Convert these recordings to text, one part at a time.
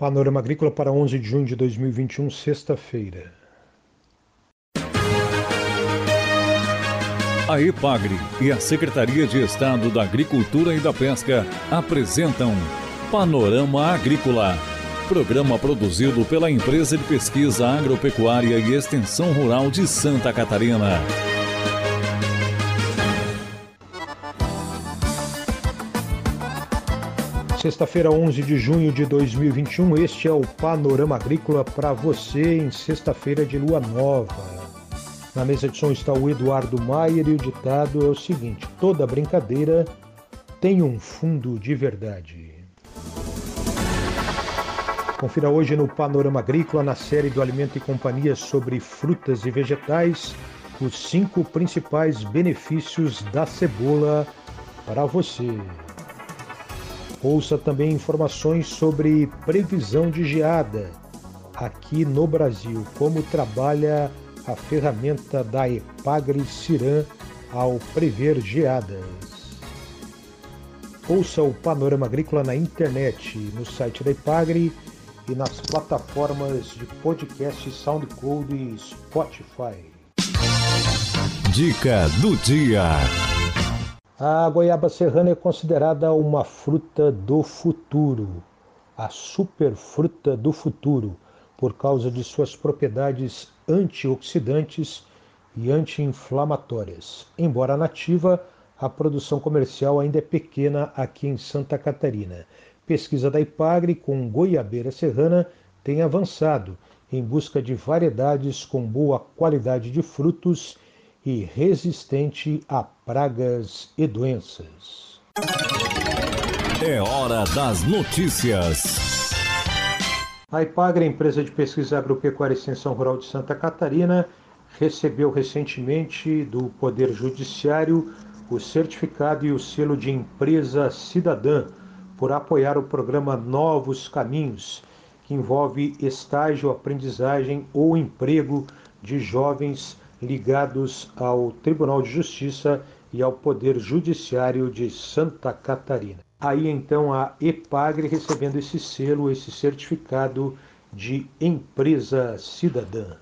Panorama Agrícola para 11 de junho de 2021, sexta-feira. A EPAGRE e a Secretaria de Estado da Agricultura e da Pesca apresentam Panorama Agrícola, programa produzido pela Empresa de Pesquisa Agropecuária e Extensão Rural de Santa Catarina. Sexta-feira, 11 de junho de 2021, este é o Panorama Agrícola para você em sexta-feira de lua nova. Na mesa de som está o Eduardo Maier e o ditado é o seguinte: toda brincadeira tem um fundo de verdade. Confira hoje no Panorama Agrícola, na série do Alimento e Companhia sobre frutas e vegetais, os cinco principais benefícios da cebola para você. Ouça também informações sobre previsão de geada aqui no Brasil, como trabalha a ferramenta da Epagre Ciran ao prever geadas. Ouça o Panorama Agrícola na internet, no site da Epagre e nas plataformas de podcast SoundCloud e Spotify. Dica do dia. A goiaba serrana é considerada uma fruta do futuro, a superfruta do futuro, por causa de suas propriedades antioxidantes e anti-inflamatórias. Embora nativa, a produção comercial ainda é pequena aqui em Santa Catarina. Pesquisa da Ipagre com goiabeira serrana tem avançado em busca de variedades com boa qualidade de frutos e resistente a pragas e doenças. É hora das notícias. A IPAGRE, empresa de pesquisa agropecuária e extensão rural de Santa Catarina, recebeu recentemente do Poder Judiciário o certificado e o selo de empresa cidadã por apoiar o programa Novos Caminhos, que envolve estágio, aprendizagem ou emprego de jovens ligados ao Tribunal de Justiça e ao Poder Judiciário de Santa Catarina. Aí então a EPAGRE recebendo esse selo, esse certificado de empresa cidadã.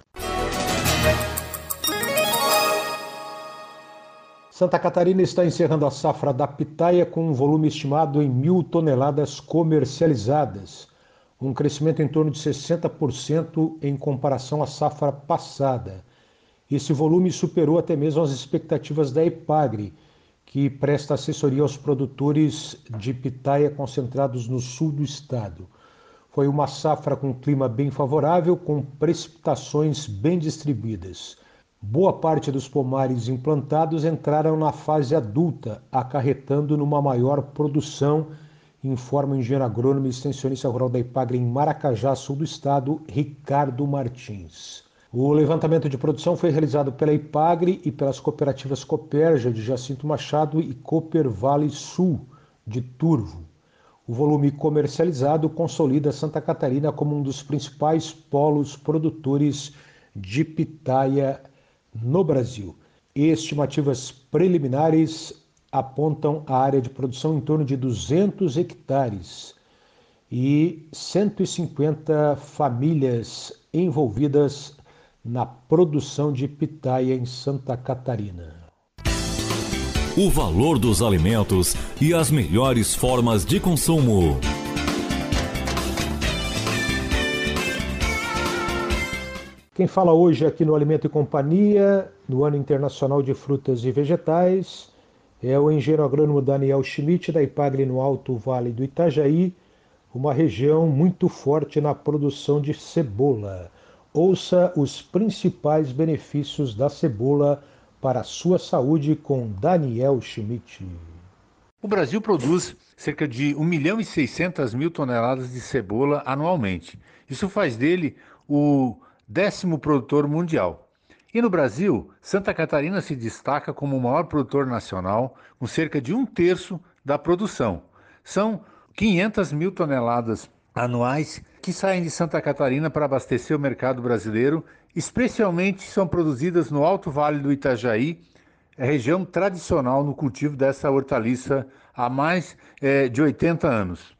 Santa Catarina está encerrando a safra da pitaia com um volume estimado em mil toneladas comercializadas, um crescimento em torno de 60% em comparação à safra passada. Esse volume superou até mesmo as expectativas da EPAGRE, que presta assessoria aos produtores de pitaia concentrados no sul do estado. Foi uma safra com clima bem favorável, com precipitações bem distribuídas. Boa parte dos pomares implantados entraram na fase adulta, acarretando numa maior produção, informa o engenheiro agrônomo e extensionista rural da IPAGRE em Maracajá, sul do estado, Ricardo Martins. O levantamento de produção foi realizado pela IPAGRE e pelas cooperativas Coperja de Jacinto Machado e Cooper Vale Sul de Turvo. O volume comercializado consolida Santa Catarina como um dos principais polos produtores de pitaia no Brasil. Estimativas preliminares apontam a área de produção em torno de 200 hectares e 150 famílias envolvidas na produção de pitaia em Santa Catarina. O valor dos alimentos e as melhores formas de consumo. Quem fala hoje aqui no Alimento e Companhia, no Ano Internacional de Frutas e Vegetais, é o engenheiro agrônomo Daniel Schmidt, da Ipagre no Alto Vale do Itajaí, uma região muito forte na produção de cebola. Ouça os principais benefícios da cebola para a sua saúde com Daniel Schmidt. O Brasil produz cerca de 1 milhão e 600 mil toneladas de cebola anualmente. Isso faz dele o décimo produtor mundial. E no Brasil, Santa Catarina se destaca como o maior produtor nacional, com cerca de um terço da produção. São 500 mil toneladas anuais que saem de Santa Catarina para abastecer o mercado brasileiro, especialmente são produzidas no Alto Vale do Itajaí, região tradicional no cultivo dessa hortaliça há mais é, de 80 anos.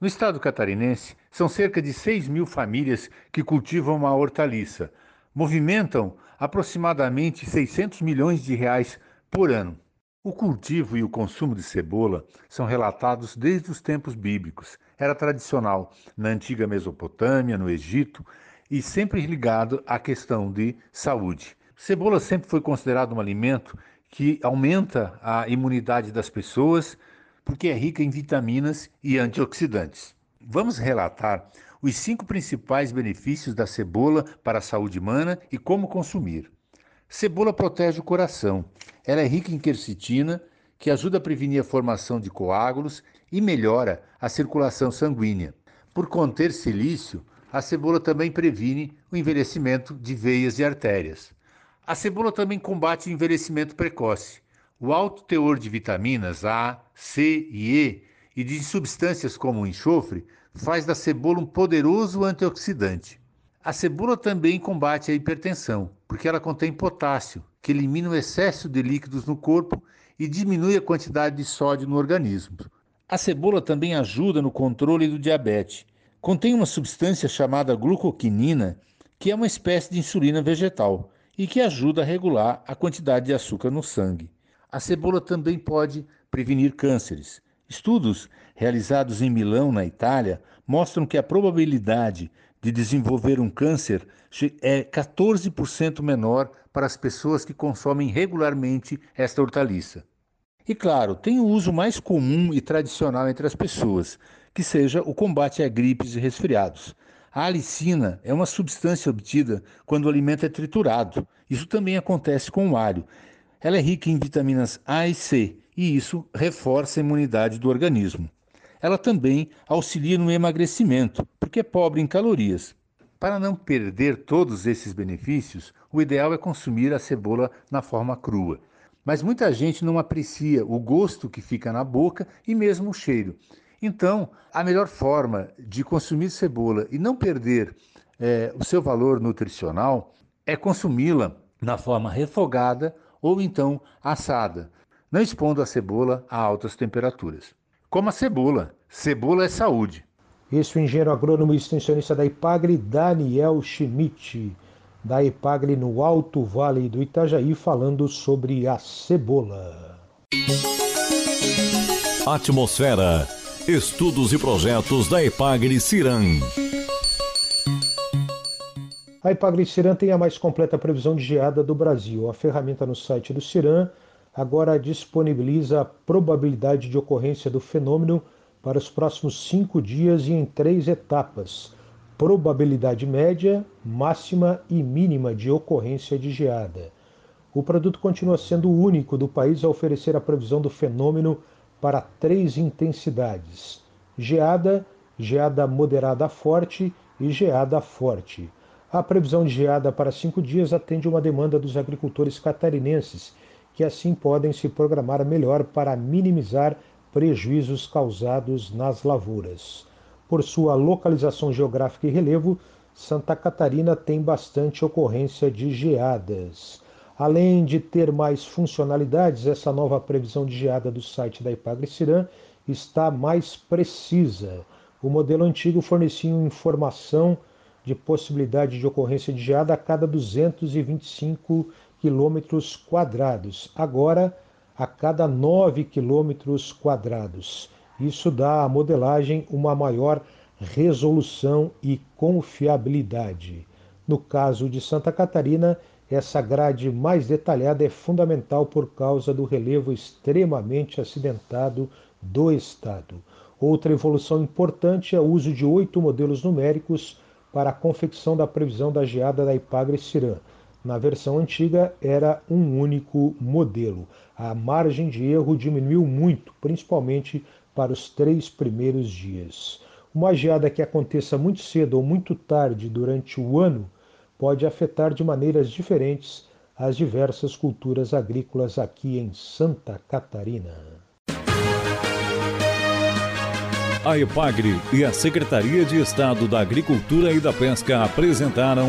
No estado catarinense, são cerca de 6 mil famílias que cultivam a hortaliça, movimentam aproximadamente 600 milhões de reais por ano. O cultivo e o consumo de cebola são relatados desde os tempos bíblicos. Era tradicional na antiga Mesopotâmia, no Egito, e sempre ligado à questão de saúde. Cebola sempre foi considerado um alimento que aumenta a imunidade das pessoas, porque é rica em vitaminas e antioxidantes. Vamos relatar os cinco principais benefícios da cebola para a saúde humana e como consumir. Cebola protege o coração. Ela é rica em quercetina, que ajuda a prevenir a formação de coágulos e melhora a circulação sanguínea. Por conter silício, a cebola também previne o envelhecimento de veias e artérias. A cebola também combate o envelhecimento precoce. O alto teor de vitaminas A, C e E e de substâncias como o enxofre faz da cebola um poderoso antioxidante. A cebola também combate a hipertensão, porque ela contém potássio, que elimina o excesso de líquidos no corpo e diminui a quantidade de sódio no organismo. A cebola também ajuda no controle do diabetes. Contém uma substância chamada glucoquinina, que é uma espécie de insulina vegetal e que ajuda a regular a quantidade de açúcar no sangue. A cebola também pode prevenir cânceres. Estudos realizados em Milão, na Itália, mostram que a probabilidade de desenvolver um câncer é 14% menor para as pessoas que consomem regularmente esta hortaliça. E claro, tem o uso mais comum e tradicional entre as pessoas, que seja o combate a gripes e resfriados. A alicina é uma substância obtida quando o alimento é triturado. Isso também acontece com o alho. Ela é rica em vitaminas A e C e isso reforça a imunidade do organismo. Ela também auxilia no emagrecimento, porque é pobre em calorias. Para não perder todos esses benefícios, o ideal é consumir a cebola na forma crua. Mas muita gente não aprecia o gosto que fica na boca e mesmo o cheiro. Então, a melhor forma de consumir cebola e não perder é, o seu valor nutricional é consumi-la na forma refogada ou então assada não expondo a cebola a altas temperaturas. Como a cebola. Cebola é saúde. Esse é o engenheiro agrônomo e extensionista da Ipagre, Daniel Schmidt, da Ipagre no Alto Vale do Itajaí, falando sobre a cebola. Atmosfera. Estudos e projetos da Ipagre Ciran. A Ipagre Ciran tem a mais completa previsão de geada do Brasil. A ferramenta no site do Ciran agora disponibiliza a probabilidade de ocorrência do fenômeno para os próximos cinco dias e em três etapas: probabilidade média, máxima e mínima de ocorrência de geada. O produto continua sendo o único do país a oferecer a previsão do fenômeno para três intensidades: geada, geada moderada forte e geada forte. A previsão de geada para cinco dias atende uma demanda dos agricultores catarinenses que assim podem se programar melhor para minimizar prejuízos causados nas lavouras. Por sua localização geográfica e relevo, Santa Catarina tem bastante ocorrência de geadas. Além de ter mais funcionalidades, essa nova previsão de geada do site da Ipagre Cirã está mais precisa. O modelo antigo fornecia informação de possibilidade de ocorrência de geada a cada 225 quilômetros quadrados, agora a cada 9 quilômetros quadrados. Isso dá à modelagem uma maior resolução e confiabilidade. No caso de Santa Catarina, essa grade mais detalhada é fundamental por causa do relevo extremamente acidentado do estado. Outra evolução importante é o uso de oito modelos numéricos para a confecção da previsão da geada da Ipagre Cirã. Na versão antiga era um único modelo. A margem de erro diminuiu muito, principalmente para os três primeiros dias. Uma geada que aconteça muito cedo ou muito tarde durante o ano pode afetar de maneiras diferentes as diversas culturas agrícolas aqui em Santa Catarina. A EPAGRE e a Secretaria de Estado da Agricultura e da Pesca apresentaram